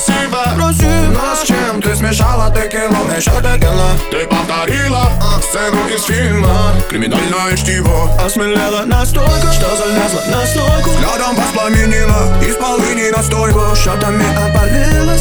красиво Красиво. Но с чем ты смешала текилу Еще текила Ты повторила сцену из фильма. Криминальное чтиво Осмелела настолько, что залезла на стойку Взглядом воспламенила Из полыни настойку. Шотами опалила